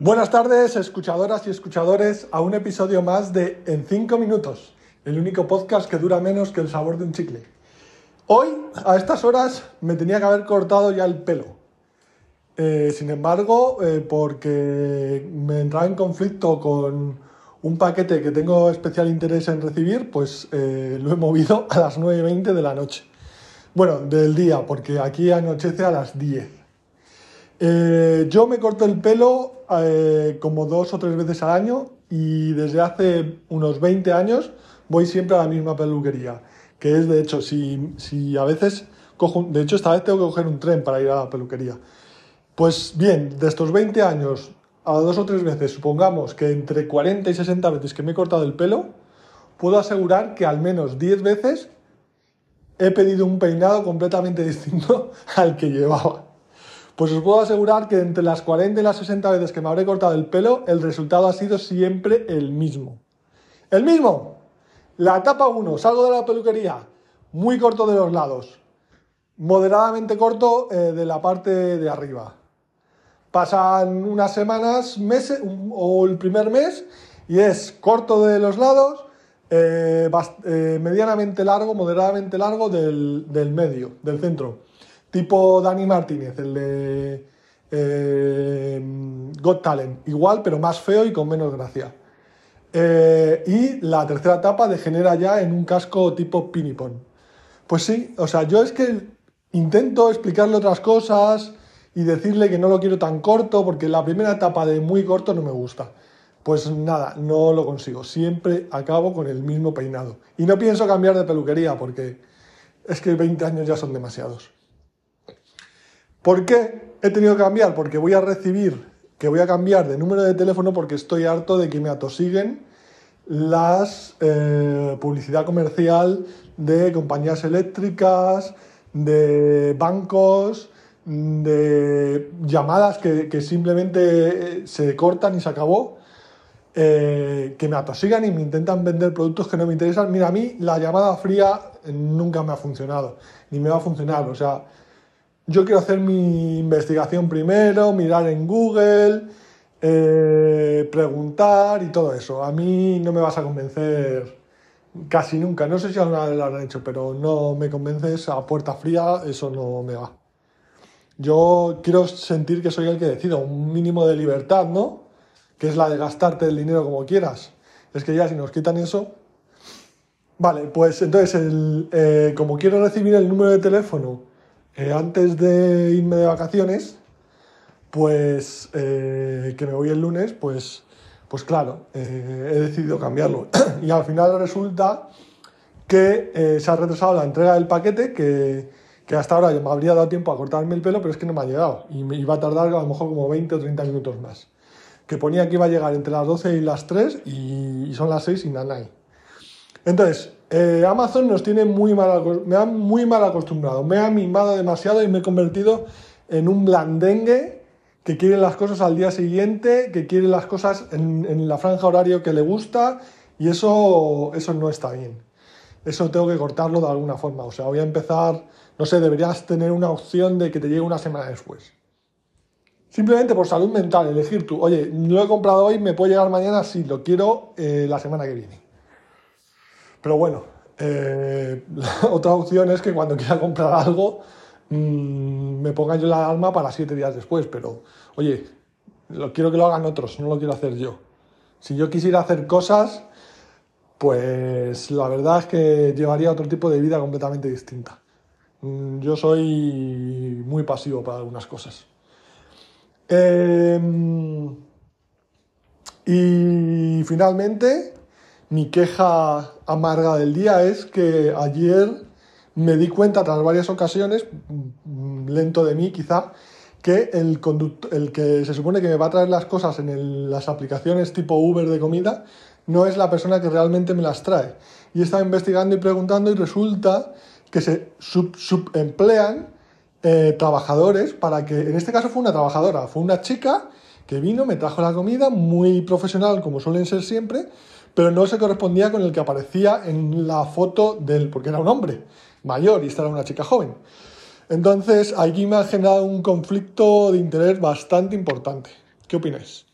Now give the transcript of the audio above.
Buenas tardes, escuchadoras y escuchadores, a un episodio más de En 5 minutos, el único podcast que dura menos que el sabor de un chicle. Hoy, a estas horas, me tenía que haber cortado ya el pelo. Eh, sin embargo, eh, porque me entraba en conflicto con un paquete que tengo especial interés en recibir, pues eh, lo he movido a las 9.20 de la noche. Bueno, del día, porque aquí anochece a las 10. Eh, yo me corto el pelo eh, como dos o tres veces al año y desde hace unos 20 años voy siempre a la misma peluquería. Que es, de hecho, si, si a veces cojo, de hecho, esta vez tengo que coger un tren para ir a la peluquería. Pues bien, de estos 20 años a dos o tres veces, supongamos que entre 40 y 60 veces que me he cortado el pelo, puedo asegurar que al menos 10 veces he pedido un peinado completamente distinto al que llevaba. Pues os puedo asegurar que entre las 40 y las 60 veces que me habré cortado el pelo, el resultado ha sido siempre el mismo. El mismo. La etapa 1, salgo de la peluquería, muy corto de los lados, moderadamente corto eh, de la parte de arriba. Pasan unas semanas, meses o el primer mes y es corto de los lados, eh, eh, medianamente largo, moderadamente largo del, del medio, del centro tipo Dani Martínez, el de eh, Got Talent, igual, pero más feo y con menos gracia. Eh, y la tercera etapa degenera ya en un casco tipo Pinipon. Pues sí, o sea, yo es que intento explicarle otras cosas y decirle que no lo quiero tan corto, porque la primera etapa de muy corto no me gusta. Pues nada, no lo consigo. Siempre acabo con el mismo peinado. Y no pienso cambiar de peluquería, porque es que 20 años ya son demasiados. ¿Por qué he tenido que cambiar? Porque voy a recibir que voy a cambiar de número de teléfono porque estoy harto de que me atosiguen las eh, publicidad comercial de compañías eléctricas, de bancos, de llamadas que, simplemente eh, se cortan y se acabó, eh, que me atosigan y me intentan vender productos que no me interesan. Mira, a mí la llamada fría nunca me ha funcionado, ni me va a funcionar. O sea, yo quiero hacer mi investigación primero, mirar en Google, eh, preguntar y todo eso. A mí no me vas a convencer casi nunca. No sé si alguna vez lo han hecho, pero no me convences a puerta fría, eso no me va. Yo quiero sentir que soy el que decido, un mínimo de libertad, ¿no? Que es la de gastarte el dinero como quieras. Es que ya si nos quitan eso... Vale, pues entonces, eh, como quiero recibir el número de teléfono eh, antes de irme de vacaciones, pues eh, que me voy el lunes, pues, pues claro, eh, he decidido cambiarlo. y al final resulta que se ha retrasado la entrega del paquete, que, que, hasta ahora me habría dado tiempo a cortarme el pelo, pero es que no me ha llegado. Y me iba a tardar a lo mejor como 20 o 30 minutos más. Que ponía que iba a llegar entre las 12 y las 3 y, y son las 6 y nada. Entonces, eh, Amazon nos tiene muy mal, me ha muy mal acostumbrado, me ha mimado demasiado y me he convertido en un blandengue que quiere las cosas al día siguiente, que quiere las cosas en, la franja horario que le gusta y eso, eso no está bien. Eso tengo que cortarlo de alguna forma. O sea, voy a empezar, no sé, deberías tener una opción de que te llegue una semana después. Simplemente por salud mental, elegir tú, oye, lo he comprado hoy, me puede llegar mañana, sí, lo quiero eh, la semana que viene. Pero bueno, eh, otra opción es que cuando quiera comprar algo mm, me ponga yo la alarma para siete días después, pero oye, lo quiero que lo hagan otros, no lo quiero hacer yo. Si yo quisiera hacer cosas, pues la verdad es que llevaría otro tipo de vida completamente distinta. Mm, yo soy muy pasivo para algunas cosas. Em, y finalmente, mi queja amarga del día es que ayer me di cuenta tras varias ocasiones, mm, lento de mí quizá, que el, el que se supone que me va a traer las cosas en las aplicaciones tipo Uber de comida no es la persona que realmente me las trae. Y estaba investigando y preguntando y resulta que se subemplean eh, trabajadores para que, en este caso fue una trabajadora, fue una chica que vino, me trajo la comida, muy profesional como suelen ser siempre, pero no se correspondía con el que aparecía en la foto del, porque era un hombre mayor y esta era una chica joven. Entonces, aquí me ha generado un conflicto de interés bastante importante. ¿Qué opináis?